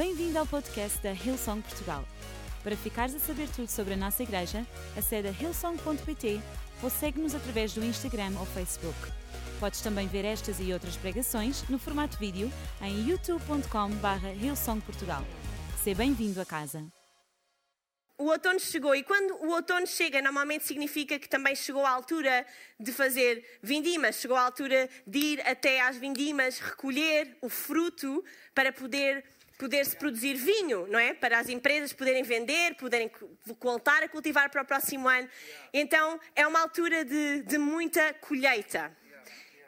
Bem-vindo ao podcast da Hillsong Portugal. Para ficares a saber tudo sobre a nossa igreja, acede a hillsong.pt ou segue-nos através do Instagram ou Facebook. Podes também ver estas e outras pregações no formato vídeo em youtube.com.br hillsongportugal. Seja bem-vindo a casa. O outono chegou e quando o outono chega, normalmente significa que também chegou a altura de fazer vindimas, chegou a altura de ir até às vindimas, recolher o fruto para poder poder-se produzir vinho, não é? Para as empresas poderem vender, poderem voltar a cultivar para o próximo ano. Então é uma altura de, de muita colheita.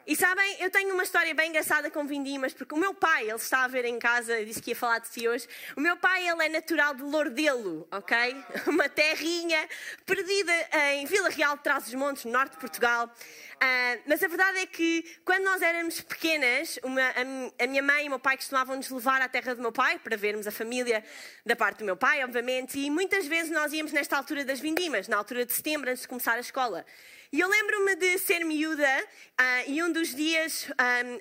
E sabem, eu tenho uma história bem engraçada com vindimas, porque o meu pai, ele está a ver em casa, disse que ia falar de ti hoje. O meu pai, ele é natural de Lordelo, ok? Uma terrinha perdida em Vila Real de Trás-os-Montes, no norte de Portugal. Uh, mas a verdade é que quando nós éramos pequenas, uma, a, a, minha mãe e o meu pai costumavam nos levar à terra do meu pai para vermos a família da parte do meu pai, obviamente, e muitas vezes nós íamos nesta altura das vindimas, na altura de setembro, antes de começar a escola. E eu lembro-me de ser miúda uh, e um dos dias,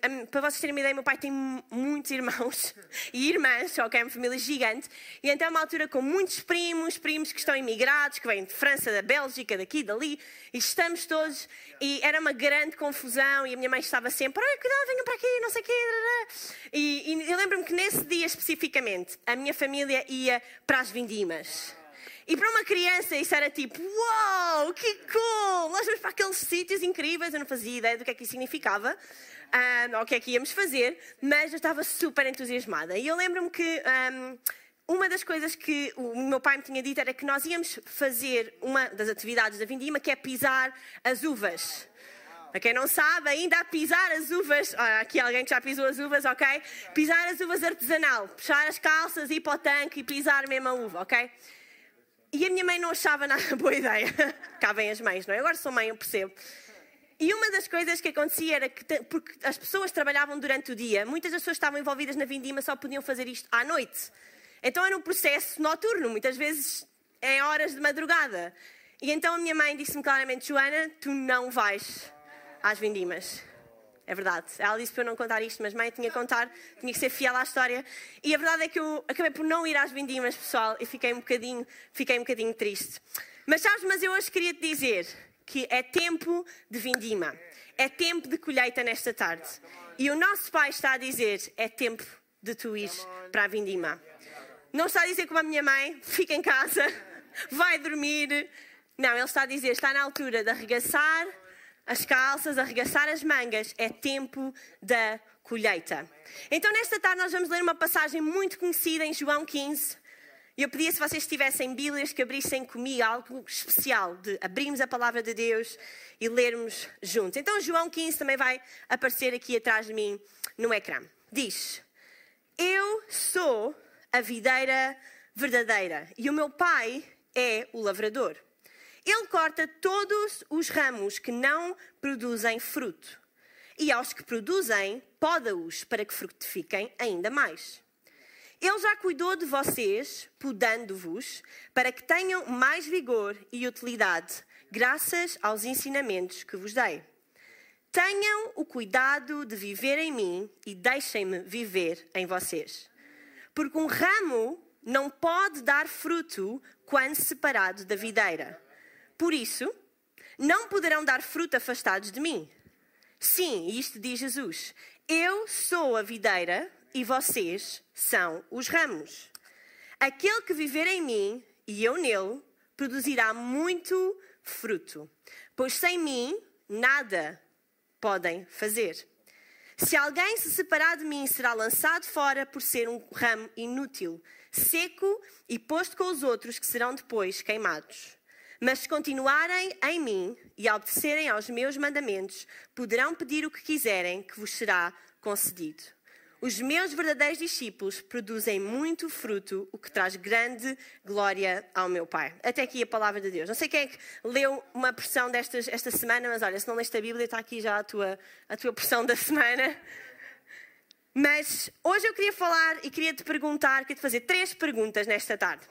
um, para vocês terem uma ideia, meu pai tem muitos irmãos e irmãs, ok, é uma família gigante. E então é uma altura com muitos primos, primos que estão imigrados, que vêm de França, da Bélgica, daqui, dali. E estamos todos, e era uma grande confusão. E a minha mãe estava sempre, olha, cuidado, venham para aqui, não sei o quê. E, e eu lembro-me que nesse dia especificamente, a minha família ia para as vindimas. E para uma criança isso era tipo, uau, wow, que cool! Nós vamos para aqueles sítios incríveis. Eu não fazia ideia do que é que isso significava, um, ou o que é que íamos fazer, mas eu estava super entusiasmada. E eu lembro-me que um, uma das coisas que o meu pai me tinha dito era que nós íamos fazer uma das atividades da vindima, que é pisar as uvas. Para quem não sabe, ainda pisar as uvas, ah, aqui alguém que já pisou as uvas, ok? Pisar as uvas artesanal, puxar as calças, ir para o tanque e pisar mesmo a uva, ok? E a minha mãe não achava nada boa ideia. Vêm as mães, não é? Agora sou mãe, eu percebo. E uma das coisas que acontecia era que, porque as pessoas trabalhavam durante o dia, muitas das pessoas estavam envolvidas na vindima só podiam fazer isto à noite. Então era um processo noturno, muitas vezes em horas de madrugada. E então a minha mãe disse-me claramente: Joana, tu não vais às vindimas. É verdade. Ela disse para eu não contar isto, mas mãe tinha que contar, tinha que ser fiel à história. E a verdade é que eu acabei por não ir às vindimas, pessoal, e fiquei um bocadinho, fiquei um bocadinho triste. Mas sabes, mas eu hoje queria te dizer que é tempo de vindima. É tempo de colheita nesta tarde. E o nosso pai está a dizer: é tempo de tu ir para a vindima. Não está a dizer como a minha mãe, fica em casa, vai dormir. Não, ele está a dizer: está na altura de arregaçar as calças, arregaçar as mangas, é tempo da colheita. Então, nesta tarde, nós vamos ler uma passagem muito conhecida em João 15. E eu pedia, se vocês tivessem Bíblias, que abrissem comigo algo especial, de abrirmos a palavra de Deus e lermos juntos. Então, João 15 também vai aparecer aqui atrás de mim no ecrã. Diz: Eu sou a videira verdadeira e o meu pai é o lavrador. Ele corta todos os ramos que não produzem fruto. E aos que produzem, poda-os para que frutifiquem ainda mais. Ele já cuidou de vocês, podando-vos, para que tenham mais vigor e utilidade, graças aos ensinamentos que vos dei. Tenham o cuidado de viver em mim e deixem-me viver em vocês. Porque um ramo não pode dar fruto quando separado da videira. Por isso, não poderão dar fruto afastados de mim. Sim, isto diz Jesus: Eu sou a videira e vocês são os ramos. Aquele que viver em mim e eu nele produzirá muito fruto, pois sem mim nada podem fazer. Se alguém se separar de mim, será lançado fora por ser um ramo inútil, seco e posto com os outros que serão depois queimados. Mas se continuarem em mim e obedecerem aos meus mandamentos, poderão pedir o que quiserem, que vos será concedido. Os meus verdadeiros discípulos produzem muito fruto, o que traz grande glória ao meu Pai. Até aqui a palavra de Deus. Não sei quem é que leu uma porção destas esta semana, mas olha, se não leste a Bíblia, está aqui já a tua, a tua porção da semana. Mas hoje eu queria falar e queria te perguntar, queria te fazer três perguntas nesta tarde.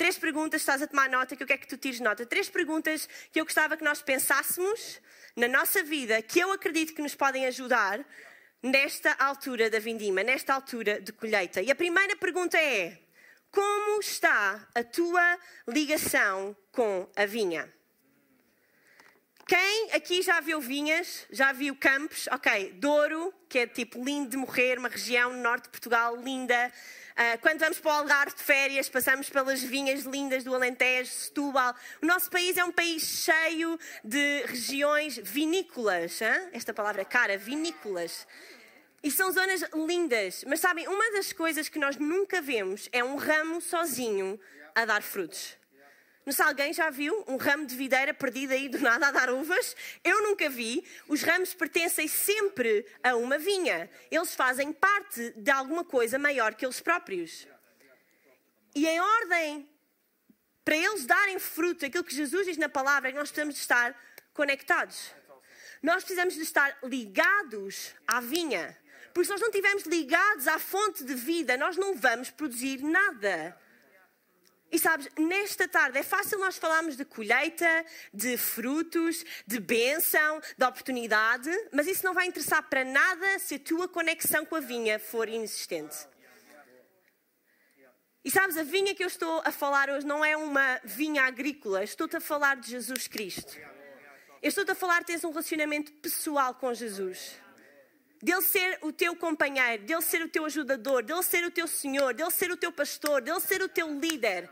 Três perguntas, estás a tomar nota, que eu quero que tu tires nota. Três perguntas que eu gostava que nós pensássemos na nossa vida, que eu acredito que nos podem ajudar nesta altura da vindima, nesta altura de colheita. E a primeira pergunta é: como está a tua ligação com a vinha? Quem aqui já viu vinhas? Já viu campos? Ok, Douro, que é tipo lindo de morrer, uma região no norte de Portugal linda. Uh, quando vamos para o Algarve de férias, passamos pelas vinhas lindas do Alentejo, Setúbal. O nosso país é um país cheio de regiões vinícolas. Hein? Esta palavra é cara, vinícolas. E são zonas lindas. Mas sabem, uma das coisas que nós nunca vemos é um ramo sozinho a dar frutos. Sei, alguém já viu um ramo de videira perdido aí do nada a dar uvas? Eu nunca vi. Os ramos pertencem sempre a uma vinha. Eles fazem parte de alguma coisa maior que eles próprios. E em ordem para eles darem fruto, aquilo que Jesus diz na palavra é que nós precisamos de estar conectados. Nós precisamos de estar ligados à vinha. Porque se nós não estivermos ligados à fonte de vida, nós não vamos produzir nada. E sabes, nesta tarde é fácil nós falarmos de colheita, de frutos, de bênção, de oportunidade, mas isso não vai interessar para nada se a tua conexão com a vinha for inexistente. E sabes, a vinha que eu estou a falar hoje não é uma vinha agrícola, estou-te a falar de Jesus Cristo. Eu estou-te a falar de teres um relacionamento pessoal com Jesus dele ser o teu companheiro, dele ser o teu ajudador, dele ser o teu senhor, dele ser o teu pastor, dele ser o teu líder.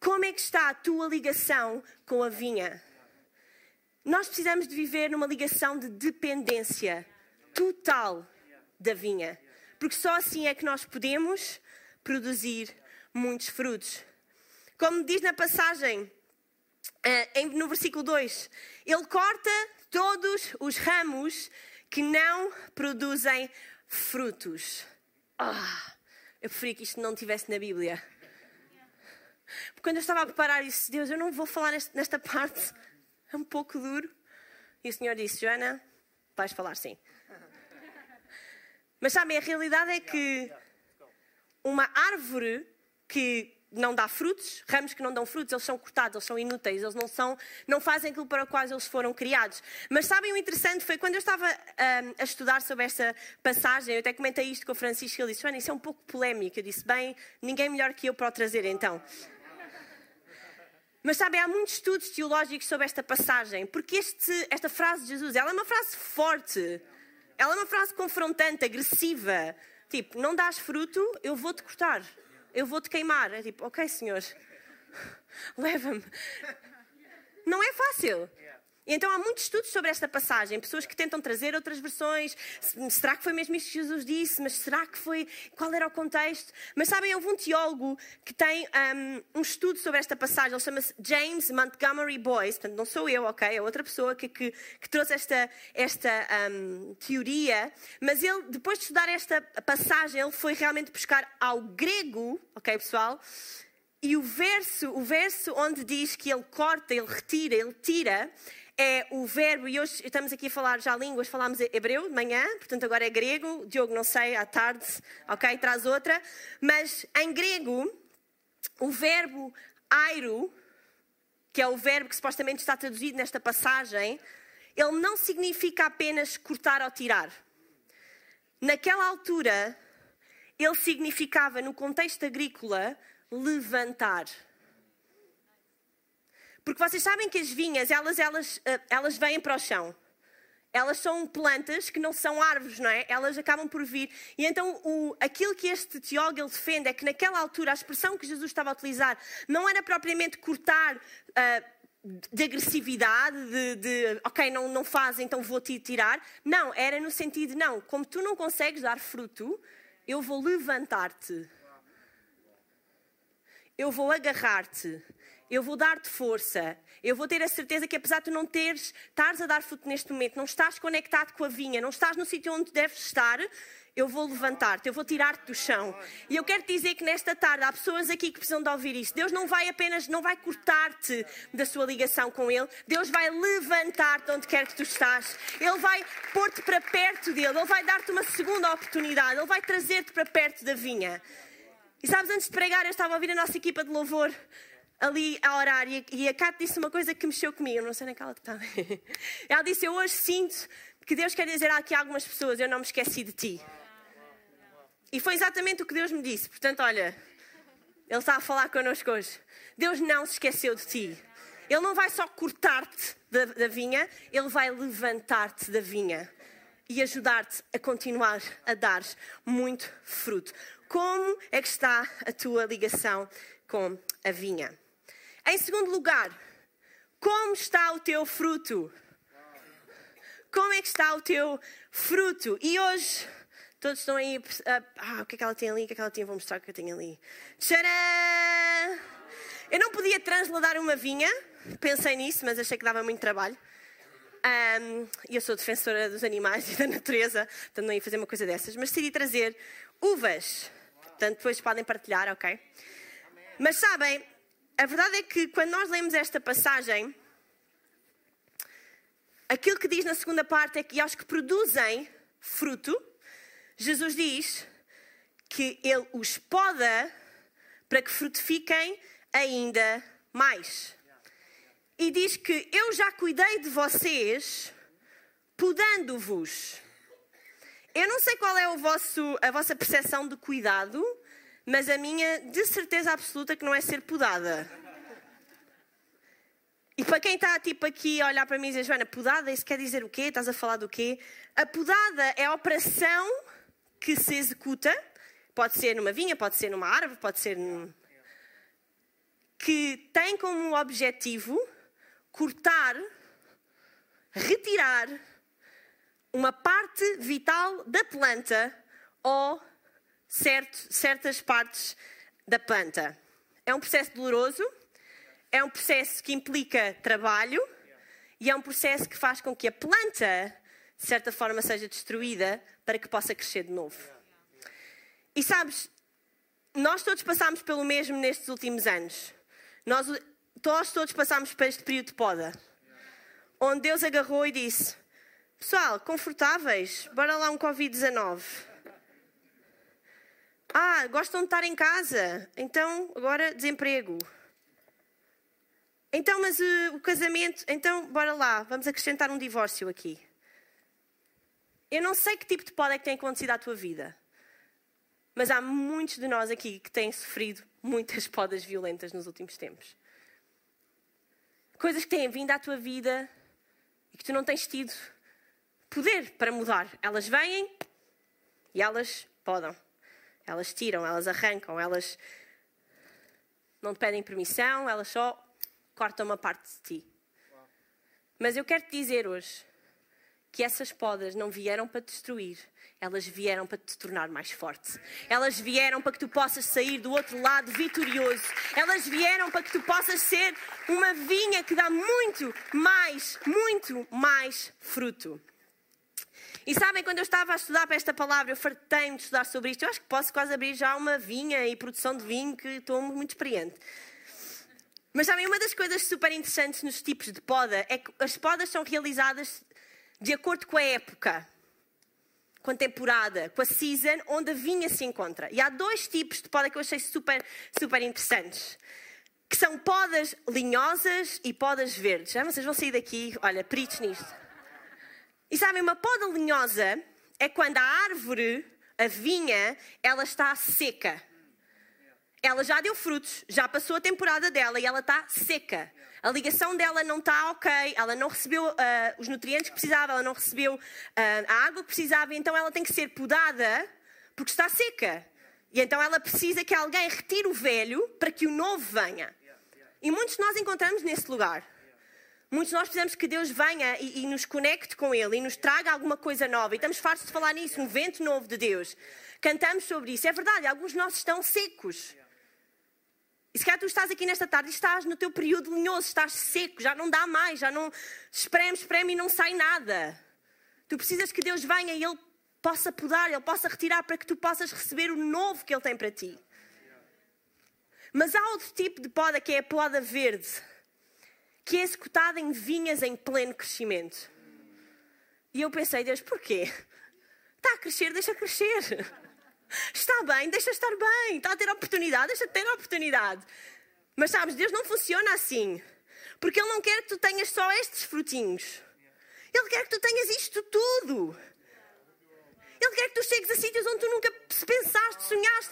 Como é que está a tua ligação com a vinha? Nós precisamos de viver numa ligação de dependência total da vinha, porque só assim é que nós podemos produzir muitos frutos. Como diz na passagem, eh, no versículo 2, ele corta todos os ramos que não produzem frutos. Ah, eu preferia que isto não tivesse na Bíblia. Porque quando eu estava a preparar isso, Deus, eu não vou falar nesta parte, é um pouco duro. E o Senhor disse, Joana, vais falar sim. Mas sabem, a realidade é que uma árvore que não dá frutos, ramos que não dão frutos, eles são cortados, eles são inúteis, eles não, são, não fazem aquilo para o qual eles foram criados. Mas sabem o interessante foi quando eu estava um, a estudar sobre esta passagem, eu até comentei isto com o Francisco, ele disse, isso é um pouco polémico. Eu disse, bem, ninguém melhor que eu para o trazer então. Mas sabem, há muitos estudos teológicos sobre esta passagem, porque este, esta frase de Jesus, ela é uma frase forte, ela é uma frase confrontante, agressiva. Tipo, não dás fruto, eu vou-te cortar eu vou te queimar. É tipo, ok, senhor, leva-me. Não é fácil. Então há muitos estudos sobre esta passagem, pessoas que tentam trazer outras versões. Será que foi mesmo isto que Jesus disse? Mas será que foi? Qual era o contexto? Mas sabem, houve um teólogo que tem um, um estudo sobre esta passagem, ele chama-se James Montgomery Boyce, portanto não sou eu, ok? É outra pessoa que, que, que trouxe esta, esta um, teoria, mas ele, depois de estudar esta passagem, ele foi realmente buscar ao grego, ok pessoal? E o verso, o verso onde diz que ele corta, ele retira, ele tira, é o verbo, e hoje estamos aqui a falar já línguas, falámos hebreu de manhã, portanto agora é grego, Diogo não sei, à tarde, ok, traz outra, mas em grego, o verbo airo, que é o verbo que supostamente está traduzido nesta passagem, ele não significa apenas cortar ou tirar. Naquela altura, ele significava, no contexto agrícola, levantar. Porque vocês sabem que as vinhas, elas, elas, eh, elas vêm para o chão. Elas são plantas que não são árvores, não é? Elas acabam por vir. E então, o, aquilo que este teólogo ele defende é que naquela altura a expressão que Jesus estava a utilizar não era propriamente cortar uh, de agressividade, de, de, ok, não, não faz, então vou-te tirar. Não, era no sentido, não, como tu não consegues dar fruto, eu vou levantar-te. Eu vou agarrar-te eu vou dar-te força, eu vou ter a certeza que apesar de tu não teres, estares a dar fruto neste momento, não estás conectado com a vinha, não estás no sítio onde deves estar, eu vou levantar-te, eu vou tirar-te do chão. E eu quero dizer que nesta tarde há pessoas aqui que precisam de ouvir isto. Deus não vai apenas, não vai cortar-te da sua ligação com Ele, Deus vai levantar-te onde quer que tu estás. Ele vai pôr-te para perto dele, Ele vai dar-te uma segunda oportunidade, Ele vai trazer-te para perto da vinha. E sabes, antes de pregar, eu estava a ouvir a nossa equipa de louvor ali a orar e a Kat disse uma coisa que mexeu comigo, não sei nem que ela está. Ela disse: Eu hoje sinto que Deus quer dizer aqui a algumas pessoas: Eu não me esqueci de ti. E foi exatamente o que Deus me disse. Portanto, olha, Ele está a falar connosco hoje. Deus não se esqueceu de ti. Ele não vai só cortar-te da, da vinha, Ele vai levantar-te da vinha e ajudar-te a continuar a dar muito fruto. Como é que está a tua ligação com a vinha? Em segundo lugar, como está o teu fruto? Como é que está o teu fruto? E hoje, todos estão aí. Ah, o que é que ela tem ali? O que é que ela tem? Vou mostrar o que eu tenho ali. Tcharam! Eu não podia transladar uma vinha, pensei nisso, mas achei que dava muito trabalho. Um, eu sou defensora dos animais e da natureza, portanto não ia fazer uma coisa dessas. Mas decidi trazer uvas. Portanto, depois podem partilhar, ok? Mas sabem, a verdade é que quando nós lemos esta passagem, aquilo que diz na segunda parte é que aos que produzem fruto, Jesus diz que Ele os poda para que frutifiquem ainda mais. E diz que eu já cuidei de vocês, podando-vos. Eu não sei qual é vosso, a vossa percepção de cuidado, mas a minha, de certeza absoluta, que não é ser podada. E para quem está tipo aqui a olhar para mim e dizer, Joana, podada, isso quer dizer o quê? Estás a falar do quê? A podada é a operação que se executa, pode ser numa vinha, pode ser numa árvore, pode ser num, que tem como objetivo cortar, retirar uma parte vital da planta ou certas partes da planta. É um processo doloroso, é um processo que implica trabalho e é um processo que faz com que a planta, de certa forma, seja destruída para que possa crescer de novo. E sabes, nós todos passámos pelo mesmo nestes últimos anos. Nós, nós todos passámos por este período de poda, onde Deus agarrou e disse: Pessoal, confortáveis, bora lá um Covid-19. Ah, gostam de estar em casa, então agora desemprego. Então, mas uh, o casamento, então bora lá, vamos acrescentar um divórcio aqui. Eu não sei que tipo de poda é que tem acontecido à tua vida, mas há muitos de nós aqui que têm sofrido muitas podas violentas nos últimos tempos. Coisas que têm vindo à tua vida e que tu não tens tido poder para mudar. Elas vêm e elas podam. Elas tiram, elas arrancam, elas não te pedem permissão, elas só cortam uma parte de ti. Mas eu quero te dizer hoje que essas podas não vieram para te destruir, elas vieram para te tornar mais forte. Elas vieram para que tu possas sair do outro lado vitorioso. Elas vieram para que tu possas ser uma vinha que dá muito mais, muito mais fruto. E sabem, quando eu estava a estudar para esta palavra, eu fartei-me de estudar sobre isto. Eu acho que posso quase abrir já uma vinha e produção de vinho que estou muito experiente. Mas sabem, uma das coisas super interessantes nos tipos de poda é que as podas são realizadas de acordo com a época com a temporada, com a season onde a vinha se encontra. E há dois tipos de poda que eu achei super, super interessantes. Que são podas linhosas e podas verdes. Já vocês vão sair daqui, olha, peritos nisto. E sabem, uma poda linhosa é quando a árvore, a vinha, ela está seca. Ela já deu frutos, já passou a temporada dela e ela está seca a ligação dela não está ok, ela não recebeu uh, os nutrientes que precisava, ela não recebeu uh, a água que precisava, então ela tem que ser podada porque está seca. E então ela precisa que alguém retire o velho para que o novo venha. E muitos de nós encontramos nesse lugar. Muitos de nós precisamos que Deus venha e, e, nos conecte com Ele e nos traga alguma coisa nova. E estamos fartos de falar nisso, um vento novo de Deus. Cantamos sobre isso. É verdade, alguns de nós estão secos. E se calhar tu estás aqui nesta tarde e estás no teu período linhoso, estás seco, já não dá mais, já não espreme, espreme e não sai nada. Tu precisas que Deus venha e Ele possa podar, Ele possa retirar para que tu possas receber o novo que Ele tem para ti. Mas há outro tipo de poda que é a poda verde, que é executada em vinhas em pleno crescimento. E eu pensei, Deus, porquê? Está a crescer, deixa crescer. Está bem, deixa estar bem. Está a ter oportunidade, deixa ter oportunidade. Mas sabes, Deus não funciona assim. Porque Ele não quer que tu tenhas só estes frutinhos. Ele quer que tu tenhas isto tudo. Ele quer que tu chegues a sítios onde tu nunca pensaste, sonhaste.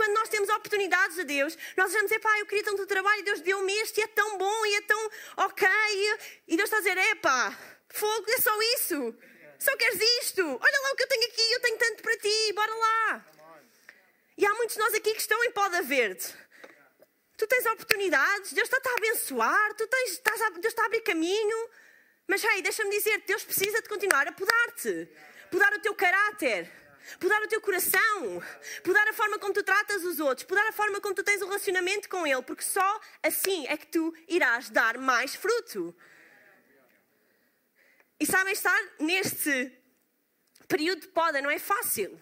Quando nós temos oportunidades de Deus, nós dizemos: Epá, eu queria tanto trabalho e Deus deu-me este e é tão bom e é tão ok. E Deus está a dizer: Epá, fogo, é só isso. Só queres isto. Olha lá o que eu tenho aqui, eu tenho tanto para ti, bora lá. E há muitos de nós aqui que estão em poda verde. Tu tens oportunidades, Deus está-te a abençoar, tu tens, estás a, Deus está a abrir caminho. Mas, hey, deixa-me dizer Deus precisa de continuar a podar-te podar o teu caráter, podar o teu coração, podar a forma como tu tratas os outros, podar a forma como tu tens o relacionamento com Ele, porque só assim é que tu irás dar mais fruto. E sabem, estar neste período de poda não é fácil.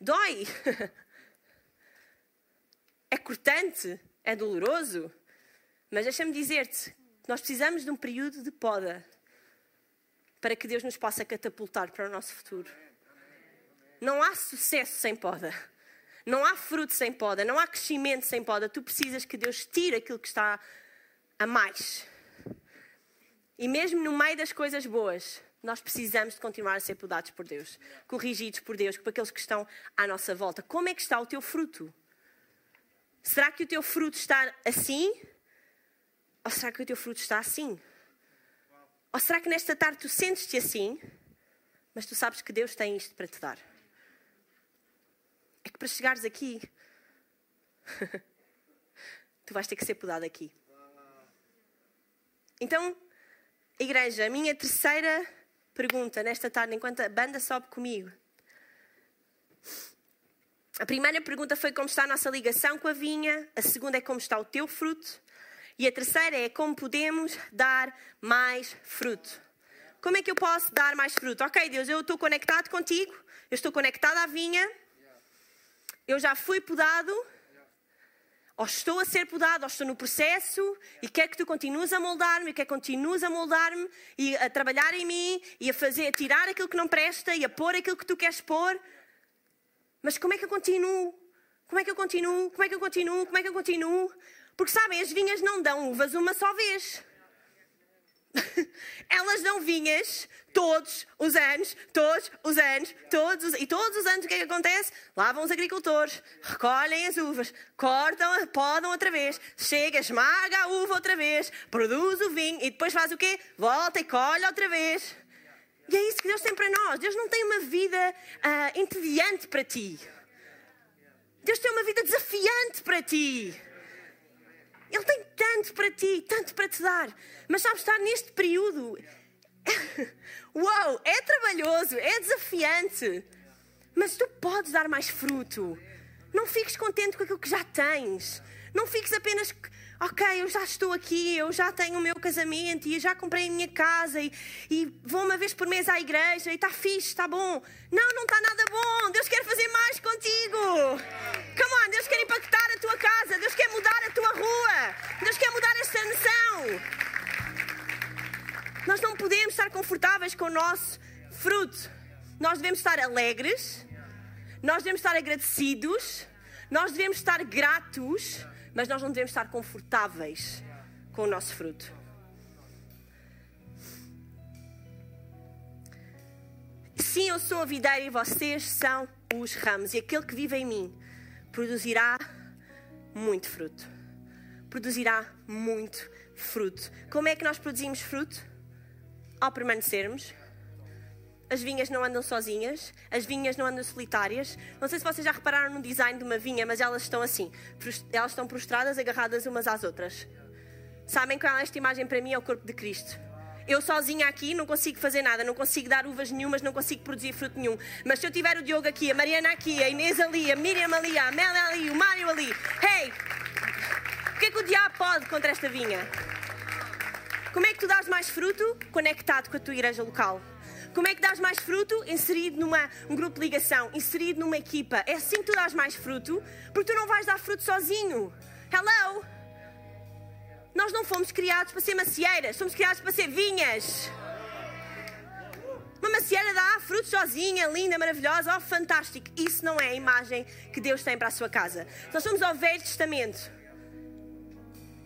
Dói. É cortante, é doloroso. Mas deixa-me dizer-te, nós precisamos de um período de poda para que Deus nos possa catapultar para o nosso futuro. Não há sucesso sem poda. Não há fruto sem poda. Não há crescimento sem poda. Tu precisas que Deus tire aquilo que está a mais. E mesmo no meio das coisas boas, nós precisamos de continuar a ser podados por Deus, corrigidos por Deus, por aqueles que estão à nossa volta. Como é que está o teu fruto? Será que o teu fruto está assim? Ou será que o teu fruto está assim? Ou será que nesta tarde tu sentes-te assim, mas tu sabes que Deus tem isto para te dar? É que para chegares aqui, tu vais ter que ser podado aqui. Então, igreja, a minha terceira pergunta nesta tarde, enquanto a banda sobe comigo. A primeira pergunta foi como está a nossa ligação com a vinha, a segunda é como está o teu fruto, e a terceira é como podemos dar mais fruto. Como é que eu posso dar mais fruto? Ok, Deus, eu estou conectado contigo, eu estou conectado à vinha, eu já fui podado, ou estou a ser podado, ou estou no processo, e quer que tu continues a moldar-me, quer que continues a moldar-me, e a trabalhar em mim, e a fazer, a tirar aquilo que não presta, e a pôr aquilo que tu queres pôr. Mas como é que eu continuo? Como é que eu continuo? Como é que eu continuo? Como é que eu continuo? Porque sabem, as vinhas não dão uvas uma só vez. Elas dão vinhas todos os anos, todos os anos, todos os, e todos os anos o que é que acontece? Lá vão os agricultores, recolhem as uvas, cortam, podam outra vez, chega, esmaga a uva outra vez, produz o vinho e depois faz o quê? Volta e colhe outra vez. E é isso que Deus tem para nós. Deus não tem uma vida uh, entediante para ti. Deus tem uma vida desafiante para ti. Ele tem tanto para ti, tanto para te dar. Mas sabes, estar neste período. Uau, é trabalhoso, é desafiante. Mas tu podes dar mais fruto. Não fiques contente com aquilo que já tens. Não fiques apenas ok, eu já estou aqui, eu já tenho o meu casamento e já comprei a minha casa e, e vou uma vez por mês à igreja e está fixe, está bom. Não, não está nada bom. Confortáveis com o nosso fruto. Nós devemos estar alegres, nós devemos estar agradecidos, nós devemos estar gratos mas nós não devemos estar confortáveis com o nosso fruto. Sim, eu sou a videira e vocês são os ramos, e aquele que vive em mim produzirá muito fruto. Produzirá muito fruto. Como é que nós produzimos fruto? Ao permanecermos as vinhas não andam sozinhas, as vinhas não andam solitárias. Não sei se vocês já repararam no design de uma vinha, mas elas estão assim, elas estão prostradas, agarradas umas às outras. Sabem qual é esta imagem para mim? É o corpo de Cristo. Eu sozinha aqui não consigo fazer nada, não consigo dar uvas nenhumas, não consigo produzir fruto nenhum. Mas se eu tiver o Diogo aqui, a Mariana aqui, a Inês ali, a Miriam ali, a Mel ali, o Mário ali, hey! O que é que o diabo pode contra esta vinha? Como é que tu dás mais fruto? Conectado com a tua igreja local. Como é que dás mais fruto? Inserido num um grupo de ligação, inserido numa equipa. É assim que tu dás mais fruto, porque tu não vais dar fruto sozinho. Hello? Nós não fomos criados para ser macieiras, somos criados para ser vinhas. Uma macieira dá fruto sozinha, linda, maravilhosa, oh, fantástico. Isso não é a imagem que Deus tem para a sua casa. Nós somos ao Velho Testamento.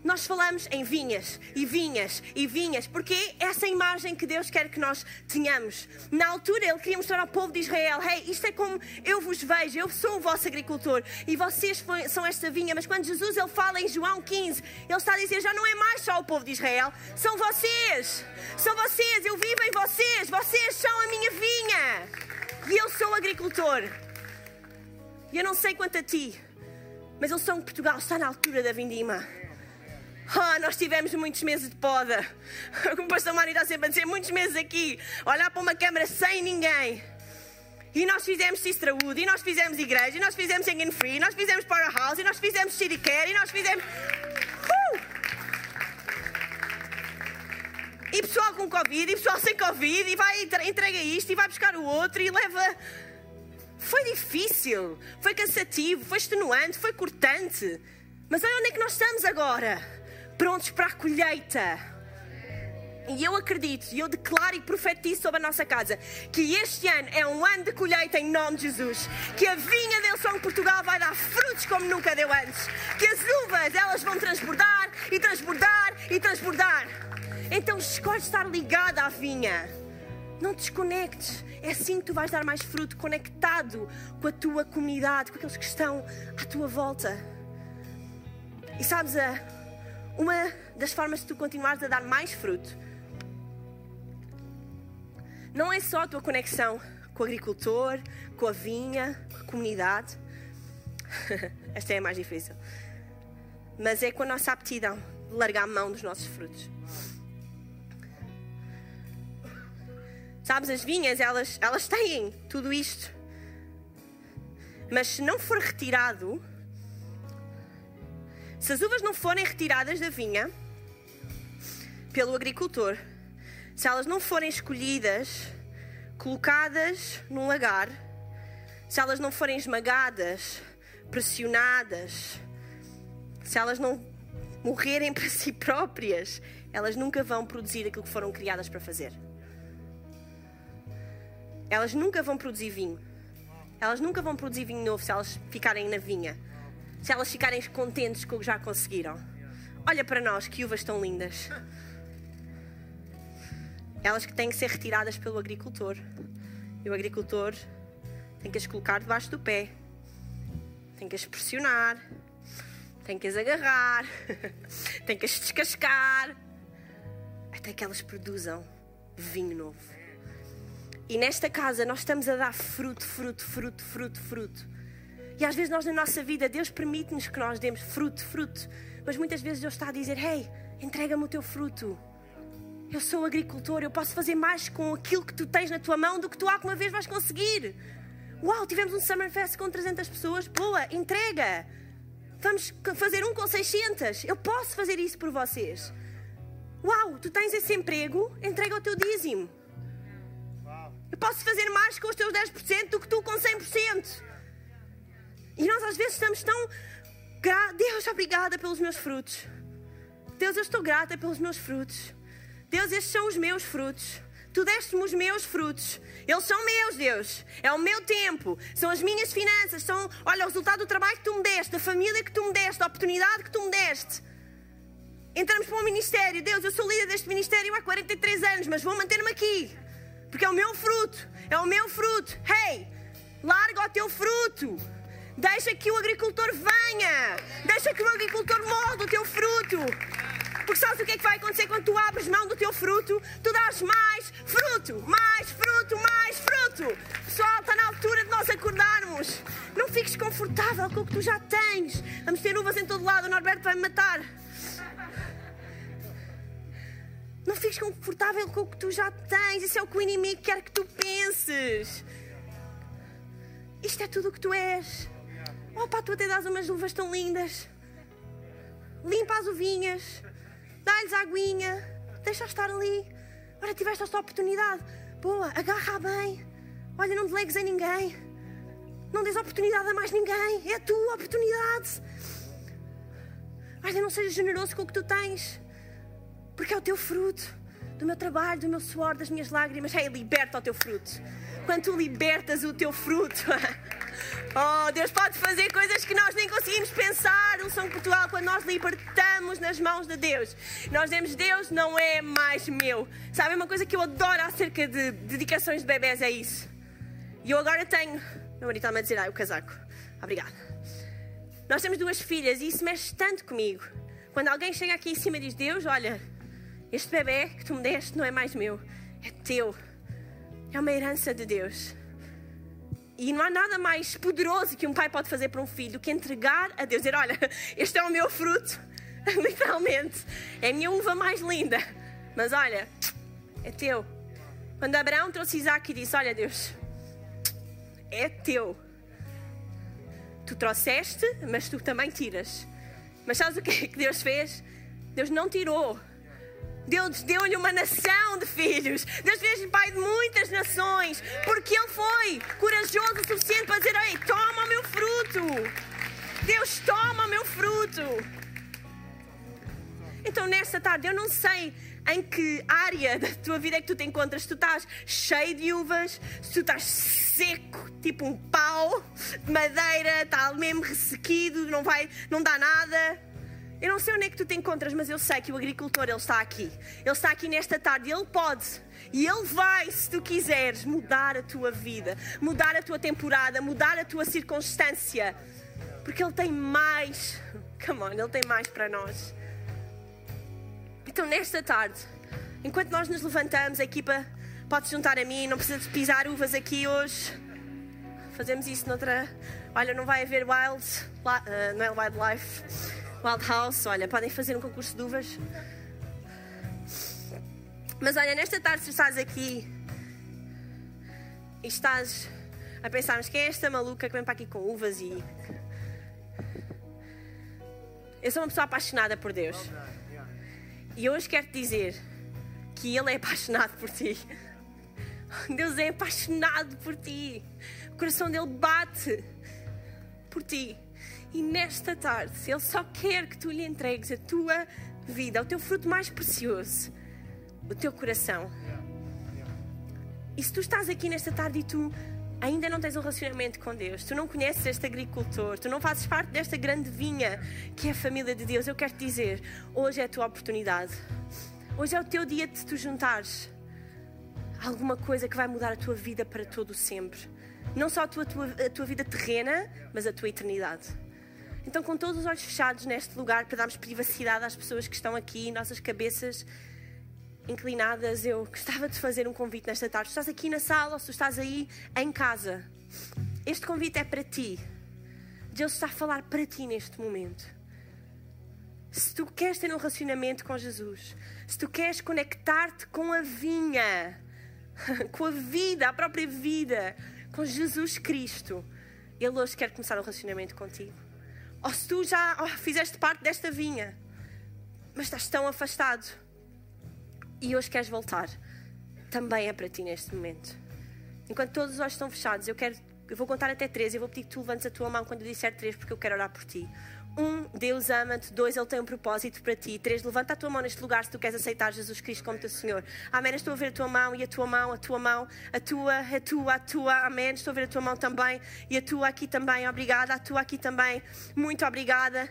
Nós falamos em vinhas e vinhas e vinhas, porque é essa imagem que Deus quer que nós tenhamos. Na altura, Ele queria mostrar ao povo de Israel: Hey, isto é como eu vos vejo, eu sou o vosso agricultor e vocês são esta vinha. Mas quando Jesus ele fala em João 15, Ele está a dizer: Já não é mais só o povo de Israel, são vocês, são vocês, eu vivo em vocês, vocês são a minha vinha e eu sou o agricultor. E eu não sei quanto a ti, mas eu sou um Portugal está na altura da vindima. Oh, nós tivemos muitos meses de poda. Como o pastor Mário está sempre a dizer, muitos meses aqui, olhar para uma câmara sem ninguém. E nós fizemos Sisterwood, e nós fizemos igreja, e nós fizemos Hanging Free, e nós fizemos Powerhouse, e nós fizemos City Care, e nós fizemos. Uh! E pessoal com Covid, e pessoal sem Covid, e vai entrega isto, e vai buscar o outro, e leva. Foi difícil, foi cansativo, foi extenuante, foi cortante. Mas olha onde é que nós estamos agora prontos para a colheita. E eu acredito, e eu declaro e profetizo sobre a nossa casa que este ano é um ano de colheita em nome de Jesus. Que a vinha del São Portugal vai dar frutos como nunca deu antes. Que as uvas elas vão transbordar e transbordar e transbordar. Então escolhe estar ligada à vinha. Não te desconectes. É assim que tu vais dar mais fruto, conectado com a tua comunidade, com aqueles que estão à tua volta. E sabes, a uma das formas de tu continuares a dar mais fruto não é só a tua conexão com o agricultor, com a vinha, com a comunidade. Esta é a mais difícil. Mas é com a nossa aptidão de largar a mão dos nossos frutos. Sabes, as vinhas, elas, elas têm tudo isto. Mas se não for retirado, se as uvas não forem retiradas da vinha pelo agricultor, se elas não forem escolhidas, colocadas num lagar, se elas não forem esmagadas, pressionadas, se elas não morrerem para si próprias, elas nunca vão produzir aquilo que foram criadas para fazer. Elas nunca vão produzir vinho. Elas nunca vão produzir vinho novo se elas ficarem na vinha se elas ficarem contentes com o que já conseguiram. Olha para nós, que uvas tão lindas. Elas que têm que ser retiradas pelo agricultor. E o agricultor tem que as colocar debaixo do pé, tem que as pressionar, tem que as agarrar, tem que as descascar, até que elas produzam vinho novo. E nesta casa nós estamos a dar fruto, fruto, fruto, fruto, fruto e às vezes nós na nossa vida, Deus permite-nos que nós demos fruto, fruto. Mas muitas vezes Deus está a dizer: Hey, entrega-me o teu fruto. Eu sou agricultor, eu posso fazer mais com aquilo que tu tens na tua mão do que tu alguma vez vais conseguir. Uau, tivemos um Summer Fest com 300 pessoas. Boa, entrega. Vamos fazer um com 600. Eu posso fazer isso por vocês. Uau, tu tens esse emprego, entrega o teu dízimo. Eu posso fazer mais com os teus 10% do que tu com 100%. E nós às vezes estamos tão. Deus, obrigada pelos meus frutos. Deus, eu estou grata pelos meus frutos. Deus, estes são os meus frutos. Tu deste-me os meus frutos. Eles são meus, Deus. É o meu tempo. São as minhas finanças. São, olha, o resultado do trabalho que tu me deste, da família que tu me deste, da oportunidade que tu me deste. Entramos para um ministério. Deus, eu sou líder deste ministério há 43 anos, mas vou manter-me aqui. Porque é o meu fruto. É o meu fruto. Hey, larga o teu fruto. Deixa que o agricultor venha. Deixa que o agricultor molde o teu fruto. Porque sabes o que é que vai acontecer quando tu abres mão do teu fruto? Tu dás mais fruto, mais fruto, mais fruto. Pessoal, está na altura de nós acordarmos. Não fiques confortável com o que tu já tens. Vamos ter uvas em todo lado, o Norberto vai me matar. Não fiques confortável com o que tu já tens. Isso é o que o inimigo quer que tu penses. Isto é tudo o que tu és. Pá, tu até dás umas luvas tão lindas. Limpa as ovinhas. Dá-lhes aguinha. Deixa estar ali. Ora, tiveste esta oportunidade. Boa, agarra bem. Olha, não delegues em ninguém. Não des oportunidade a mais ninguém. É a tua oportunidade. Olha, não sejas generoso com o que tu tens. Porque é o teu fruto. Do meu trabalho, do meu suor, das minhas lágrimas. Ei, liberta o teu fruto. Quando tu libertas o teu fruto. Oh, Deus pode fazer coisas que nós nem conseguimos pensar. O São Portugal, quando nós libertamos nas mãos de Deus, nós dizemos: Deus não é mais meu. Sabe, uma coisa que eu adoro acerca de dedicações de bebés é isso. E eu agora tenho. Meu marido está-me a dizer: ai, o casaco. Obrigada. Nós temos duas filhas e isso mexe tanto comigo. Quando alguém chega aqui em cima e diz: Deus, olha, este bebê que tu me deste não é mais meu, é teu. É uma herança de Deus. E não há nada mais poderoso que um pai pode fazer para um filho que entregar a Deus. Dizer: Olha, este é o meu fruto. Literalmente. É a minha uva mais linda. Mas olha, é teu. Quando Abraão trouxe Isaac e disse: Olha, Deus, é teu. Tu trouxeste, mas tu também tiras. Mas sabes o que é que Deus fez? Deus não tirou. Deus deu-lhe uma nação de filhos. Deus fez-lhe pai de muitas nações. Porque ele foi corajoso o suficiente para dizer: Ei, toma o meu fruto. Deus toma o meu fruto. Então, nesta tarde, eu não sei em que área da tua vida é que tu te encontras. Se tu estás cheio de uvas, se tu estás seco, tipo um pau de madeira, está mesmo ressequido, não, vai, não dá nada. Eu não sei onde é que tu te encontras, mas eu sei que o agricultor ele está aqui. Ele está aqui nesta tarde ele pode. E ele vai, se tu quiseres, mudar a tua vida, mudar a tua temporada, mudar a tua circunstância. Porque ele tem mais. Come on, ele tem mais para nós. Então, nesta tarde, enquanto nós nos levantamos, a equipa pode juntar a mim, não precisa de pisar uvas aqui hoje. Fazemos isso noutra. Olha, não vai haver wild, uh, não é wildlife, wild house. Olha, podem fazer um concurso de uvas. Mas olha, nesta tarde, se estás aqui e estás a pensar, mas quem é esta maluca que vem para aqui com uvas e. Eu sou uma pessoa apaixonada por Deus. E hoje quero te dizer que Ele é apaixonado por ti. Deus é apaixonado por ti. O coração dele bate por ti. E nesta tarde, Ele só quer que tu lhe entregues a tua vida, o teu fruto mais precioso, o teu coração. E se tu estás aqui nesta tarde e tu ainda não tens um relacionamento com Deus, tu não conheces este agricultor, tu não fazes parte desta grande vinha que é a família de Deus, eu quero te dizer, hoje é a tua oportunidade. Hoje é o teu dia de te juntares alguma coisa que vai mudar a tua vida para todo sempre. Não só a tua, a tua vida terrena, mas a tua eternidade. Então, com todos os olhos fechados neste lugar, para darmos privacidade às pessoas que estão aqui, nossas cabeças inclinadas, eu gostava de fazer um convite nesta tarde. Se estás aqui na sala ou se estás aí em casa, este convite é para ti. Deus está a falar para ti neste momento. Se tu queres ter um relacionamento com Jesus, se tu queres conectar-te com a vinha, com a vida, a própria vida, com Jesus Cristo, Ele hoje quer começar um relacionamento contigo. Ou se tu já oh, fizeste parte desta vinha, mas estás tão afastado e hoje queres voltar, também é para ti neste momento. Enquanto todos os olhos estão fechados, eu quero, eu vou contar até três. Eu vou pedir que tu levantes a tua mão quando eu disser três, porque eu quero orar por ti. Um, Deus ama-te. Dois, Ele tem um propósito para ti. Três, levanta a tua mão neste lugar se tu queres aceitar Jesus Cristo como teu Senhor. Amém. Estou a ver a tua mão e a tua mão, a tua mão, a tua, a tua, a tua. Amém. Estou a ver a tua mão também e a tua aqui também. Obrigada. A tua aqui também. Muito obrigada.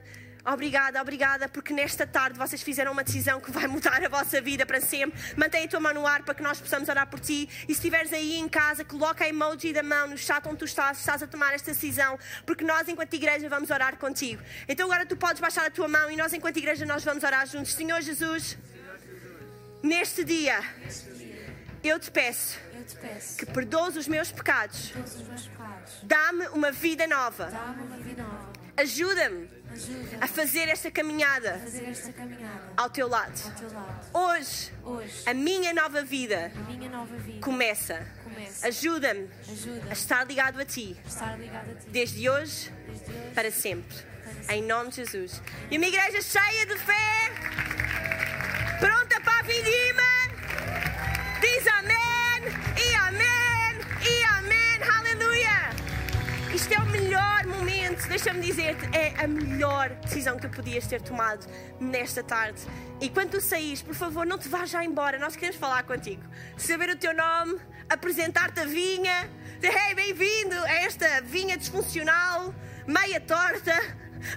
Obrigada, obrigada, porque nesta tarde vocês fizeram uma decisão que vai mudar a vossa vida para sempre. Mantém a tua mão no ar para que nós possamos orar por ti. E se estiveres aí em casa, coloca a emoji da mão no chat onde tu estás, estás a tomar esta decisão, porque nós, enquanto igreja, vamos orar contigo. Então agora tu podes baixar a tua mão e nós, enquanto igreja, nós vamos orar juntos. Senhor Jesus, neste dia, eu te peço. Que perdoes os meus pecados. Dá-me uma vida nova. Ajuda-me a fazer esta caminhada, fazer esta caminhada ao teu lado. ao teu lado. Hoje, Hoje, a minha nova vida minha nova vida começa. começa. Ajuda-me Ajuda a estar ligado a ti, ligada a ti. desde hoje Desde hoje para sempre. para Em nome de Jesus. E uma igreja cheia de fé, pronta para a vindima, deixa-me dizer-te, é a melhor decisão que podias ter tomado nesta tarde. E quando tu saís, por favor, não te vás já embora, nós queremos falar contigo. Saber o teu nome, apresentar-te a vinha, Hey, bem-vindo a esta vinha disfuncional, meia torta,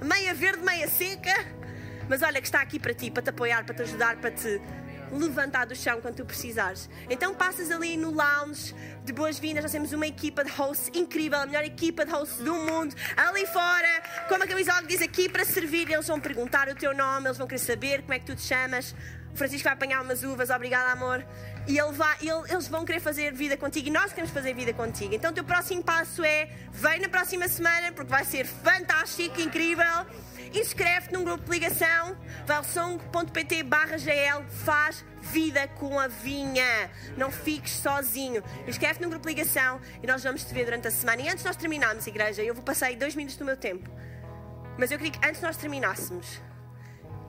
meia verde, meia seca. Mas olha que está aqui para ti, para te apoiar, para te ajudar, para te levantar do chão quando tu precisares. Então passas ali no lounge de boas-vindas. Nós temos uma equipa de hosts incrível, a melhor equipa de hosts do mundo. Ali fora, com uma camisola diz aqui para servir, eles vão perguntar o teu nome, eles vão querer saber como é que tu te chamas. O Francisco vai apanhar umas uvas, obrigada, amor. E ele vai, ele, eles vão querer fazer vida contigo e nós queremos fazer vida contigo. Então o teu próximo passo é: vem na próxima semana, porque vai ser fantástico, incrível. Inscreve-te num grupo de ligação, valsong.pt barra GL, faz vida com a vinha. Não fiques sozinho. Inscreve-te num grupo ligação e nós vamos te ver durante a semana. E antes nós terminarmos, igreja, eu vou passar aí dois minutos do meu tempo. Mas eu queria que antes nós terminássemos,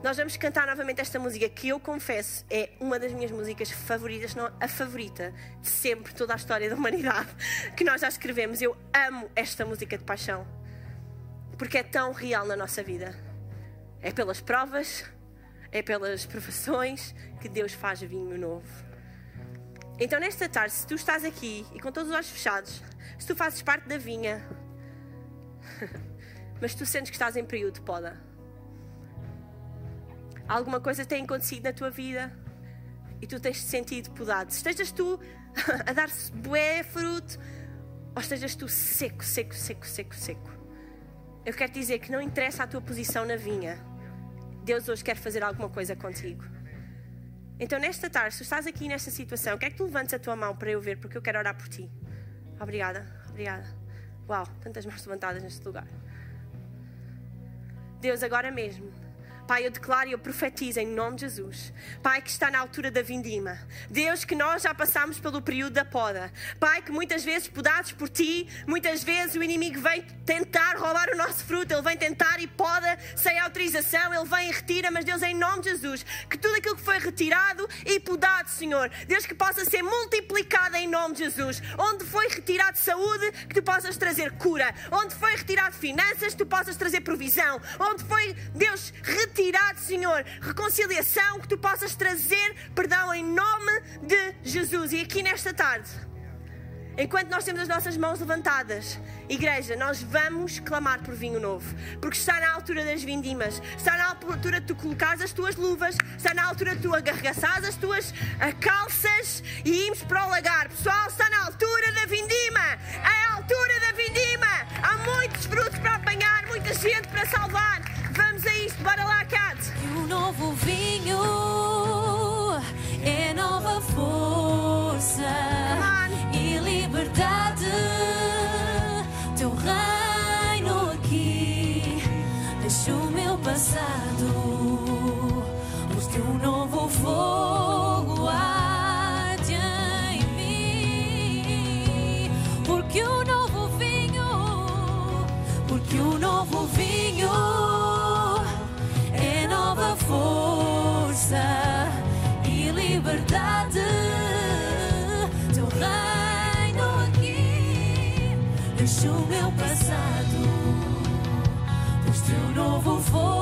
nós vamos cantar novamente esta música que eu confesso é uma das minhas músicas favoritas, não a favorita de sempre, toda a história da humanidade que nós já escrevemos. Eu amo esta música de paixão porque é tão real na nossa vida. É pelas provas, é pelas provações que Deus faz vinho novo. Então, nesta tarde, se tu estás aqui e com todos os olhos fechados, se tu fazes parte da vinha, mas tu sentes que estás em período de poda, alguma coisa tem acontecido na tua vida e tu tens te sentido podado. Estejas tu a dar bué fruto ou estejas tu seco, seco, seco, seco, seco. Eu quero dizer que não interessa a tua posição na vinha. Deus hoje quer fazer alguma coisa contigo. Então, nesta tarde, se estás aqui nesta situação, quer que tu levantes a tua mão para eu ver, porque eu quero orar por ti. Obrigada, obrigada. Uau, tantas mãos levantadas neste lugar. Deus, agora mesmo Pai, eu declaro e eu profetizo em nome de Jesus. Pai, que está na altura da vindima. Deus, que nós já passamos pelo período da poda. Pai, que muitas vezes podados por ti, muitas vezes o inimigo vem tentar roubar o nosso fruto, ele vem tentar e poda sem autorização, ele vem e retira, mas Deus, em nome de Jesus, que tudo aquilo que foi retirado e podado, Senhor, Deus, que possa ser multiplicado em nome de Jesus. Onde foi retirado saúde, que tu possas trazer cura. Onde foi retirado finanças, que tu possas trazer provisão. Onde foi, Deus, retirado retirado, Senhor, reconciliação, que tu possas trazer perdão em nome de Jesus. E aqui nesta tarde, enquanto nós temos as nossas mãos levantadas, igreja, nós vamos clamar por vinho novo, porque está na altura das vindimas, está na altura de tu colocares as tuas luvas, está na altura de tu agarraçares as tuas ah, calças e irmos para o lagar. Pessoal, está na altura da vindima, é a altura da vindima. Há muitos frutos para apanhar, muita gente para salvar. Vamos a isto, bora lá, Cat. E o novo vinho é nova força e liberdade. Teu reino aqui deixa o meu passado, o teu novo fogo arde em mim. Porque o novo vinho, porque o novo vinho força e liberdade. Teu reino aqui deixa o meu passado, pois teu novo fogo